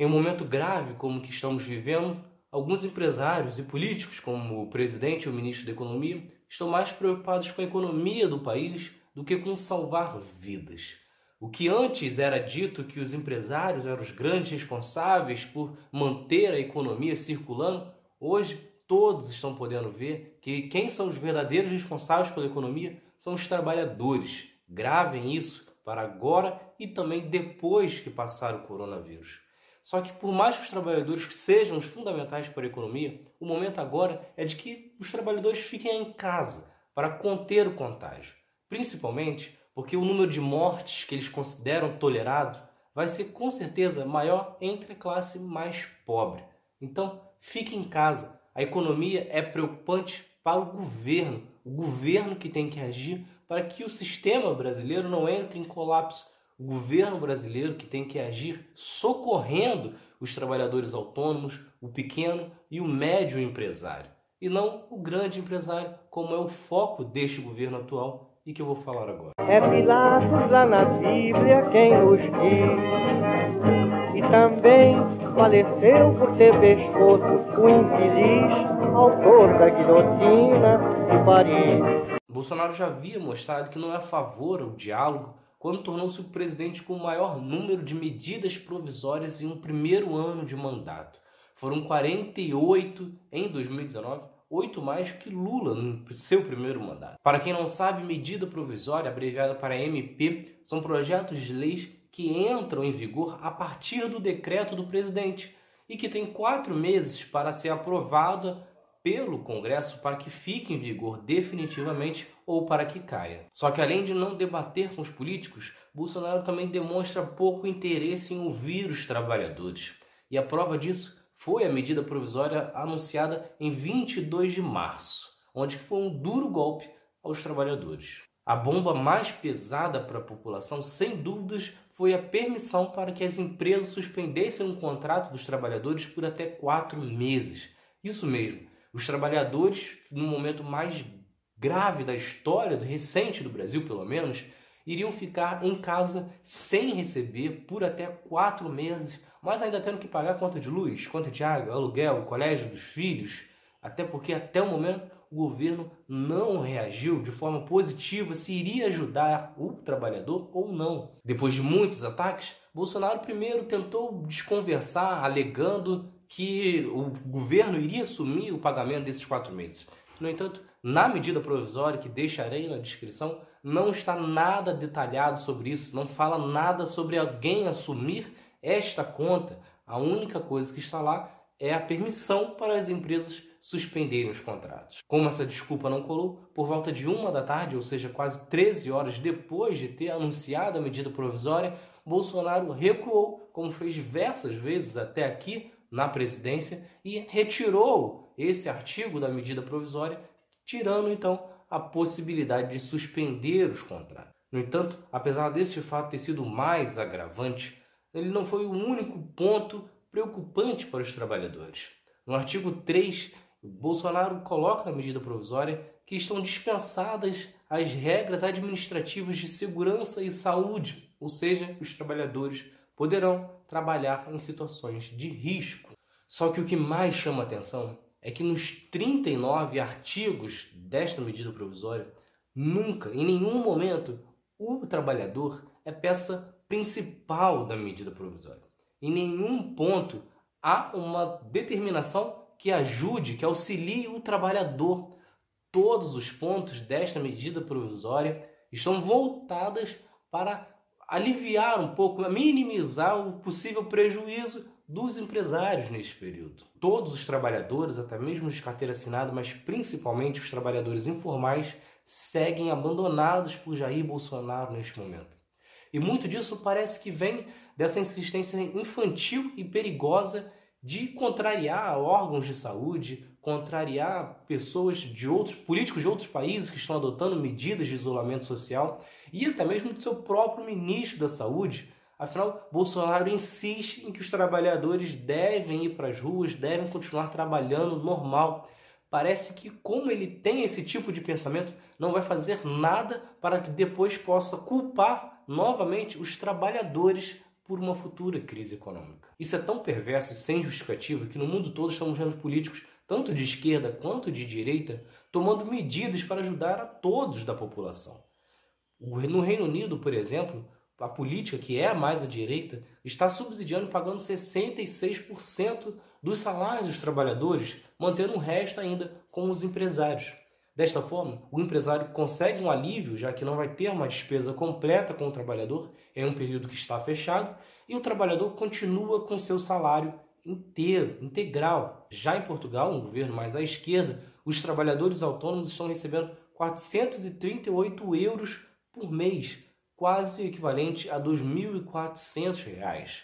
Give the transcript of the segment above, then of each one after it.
Em um momento grave como o que estamos vivendo, alguns empresários e políticos, como o presidente e o ministro da Economia, estão mais preocupados com a economia do país do que com salvar vidas. O que antes era dito que os empresários eram os grandes responsáveis por manter a economia circulando, hoje todos estão podendo ver que quem são os verdadeiros responsáveis pela economia são os trabalhadores. Gravem isso para agora e também depois que passar o coronavírus. Só que por mais que os trabalhadores sejam os fundamentais para a economia, o momento agora é de que os trabalhadores fiquem em casa para conter o contágio. Principalmente porque o número de mortes que eles consideram tolerado vai ser com certeza maior entre a classe mais pobre. Então, fique em casa. A economia é preocupante para o governo, o governo que tem que agir para que o sistema brasileiro não entre em colapso o governo brasileiro que tem que agir socorrendo os trabalhadores autônomos, o pequeno e o médio empresário, e não o grande empresário, como é o foco deste governo atual e que eu vou falar agora. É Pilatos lá na Bíblia quem nos diz, e também faleceu por ter pescoço o infeliz autor da guilhotina de Paris. Bolsonaro já havia mostrado que não é a favor ao diálogo quando tornou-se o presidente com o maior número de medidas provisórias em um primeiro ano de mandato. Foram 48 em 2019, oito mais que Lula no seu primeiro mandato. Para quem não sabe, medida provisória, abreviada para MP, são projetos de leis que entram em vigor a partir do decreto do presidente e que tem quatro meses para ser aprovada pelo Congresso para que fique em vigor definitivamente ou para que caia. Só que além de não debater com os políticos, Bolsonaro também demonstra pouco interesse em ouvir os trabalhadores. E a prova disso foi a medida provisória anunciada em 22 de março, onde foi um duro golpe aos trabalhadores. A bomba mais pesada para a população, sem dúvidas, foi a permissão para que as empresas suspendessem um contrato dos trabalhadores por até quatro meses. Isso mesmo, os trabalhadores, no momento mais grave da história, recente do Brasil pelo menos, iriam ficar em casa sem receber por até quatro meses, mas ainda tendo que pagar conta de luz, conta de água, aluguel, colégio dos filhos, até porque até o momento o governo não reagiu de forma positiva se iria ajudar o trabalhador ou não. Depois de muitos ataques, Bolsonaro primeiro tentou desconversar, alegando que o governo iria assumir o pagamento desses quatro meses. No entanto, na medida provisória, que deixarei na descrição, não está nada detalhado sobre isso, não fala nada sobre alguém assumir esta conta. A única coisa que está lá é a permissão para as empresas suspenderem os contratos. Como essa desculpa não colou, por volta de uma da tarde, ou seja, quase 13 horas depois de ter anunciado a medida provisória, Bolsonaro recuou, como fez diversas vezes até aqui, na presidência e retirou esse artigo da medida provisória, tirando então a possibilidade de suspender os contratos. No entanto, apesar deste fato ter sido mais agravante, ele não foi o único ponto preocupante para os trabalhadores. No artigo 3, Bolsonaro coloca na medida provisória que estão dispensadas as regras administrativas de segurança e saúde, ou seja, os trabalhadores poderão trabalhar em situações de risco. Só que o que mais chama atenção é que nos 39 artigos desta medida provisória, nunca, em nenhum momento, o trabalhador é peça principal da medida provisória. Em nenhum ponto há uma determinação que ajude, que auxilie o trabalhador. Todos os pontos desta medida provisória estão voltadas para aliviar um pouco, minimizar o possível prejuízo dos empresários neste período. Todos os trabalhadores, até mesmo os carteira assinada, mas principalmente os trabalhadores informais, seguem abandonados por Jair Bolsonaro neste momento. E muito disso parece que vem dessa insistência infantil e perigosa de contrariar órgãos de saúde, contrariar pessoas de outros políticos de outros países que estão adotando medidas de isolamento social e até mesmo do seu próprio ministro da Saúde. Afinal, Bolsonaro insiste em que os trabalhadores devem ir para as ruas, devem continuar trabalhando normal. Parece que, como ele tem esse tipo de pensamento, não vai fazer nada para que depois possa culpar novamente os trabalhadores por uma futura crise econômica. Isso é tão perverso e sem justificativa que no mundo todo estamos vendo políticos, tanto de esquerda quanto de direita, tomando medidas para ajudar a todos da população. No Reino Unido, por exemplo, a política, que é mais à direita, está subsidiando e pagando 66% dos salários dos trabalhadores, mantendo o resto ainda com os empresários. Desta forma, o empresário consegue um alívio, já que não vai ter uma despesa completa com o trabalhador em um período que está fechado, e o trabalhador continua com seu salário inteiro, integral. Já em Portugal, um governo mais à esquerda, os trabalhadores autônomos estão recebendo 438 euros por mês, quase o equivalente a R$ 2.400.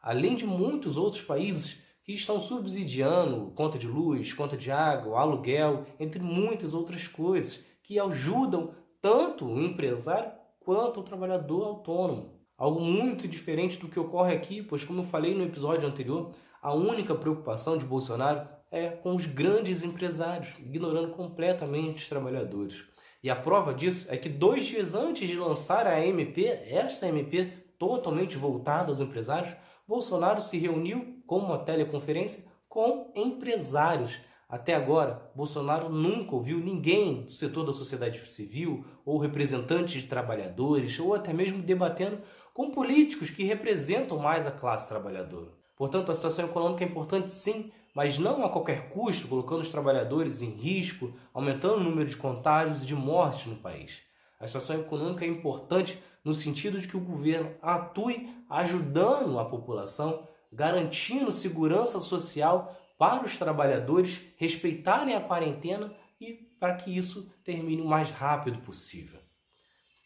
Além de muitos outros países que estão subsidiando conta de luz, conta de água, aluguel, entre muitas outras coisas, que ajudam tanto o empresário quanto o trabalhador autônomo. Algo muito diferente do que ocorre aqui, pois, como eu falei no episódio anterior, a única preocupação de Bolsonaro é com os grandes empresários, ignorando completamente os trabalhadores. E a prova disso é que dois dias antes de lançar a MP, esta MP totalmente voltada aos empresários, Bolsonaro se reuniu com uma teleconferência com empresários. Até agora, Bolsonaro nunca ouviu ninguém do setor da sociedade civil, ou representantes de trabalhadores, ou até mesmo debatendo com políticos que representam mais a classe trabalhadora. Portanto, a situação econômica é importante sim, mas não a qualquer custo, colocando os trabalhadores em risco, aumentando o número de contágios e de mortes no país. A situação econômica é importante no sentido de que o governo atue ajudando a população, garantindo segurança social para os trabalhadores respeitarem a quarentena e para que isso termine o mais rápido possível.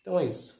Então é isso.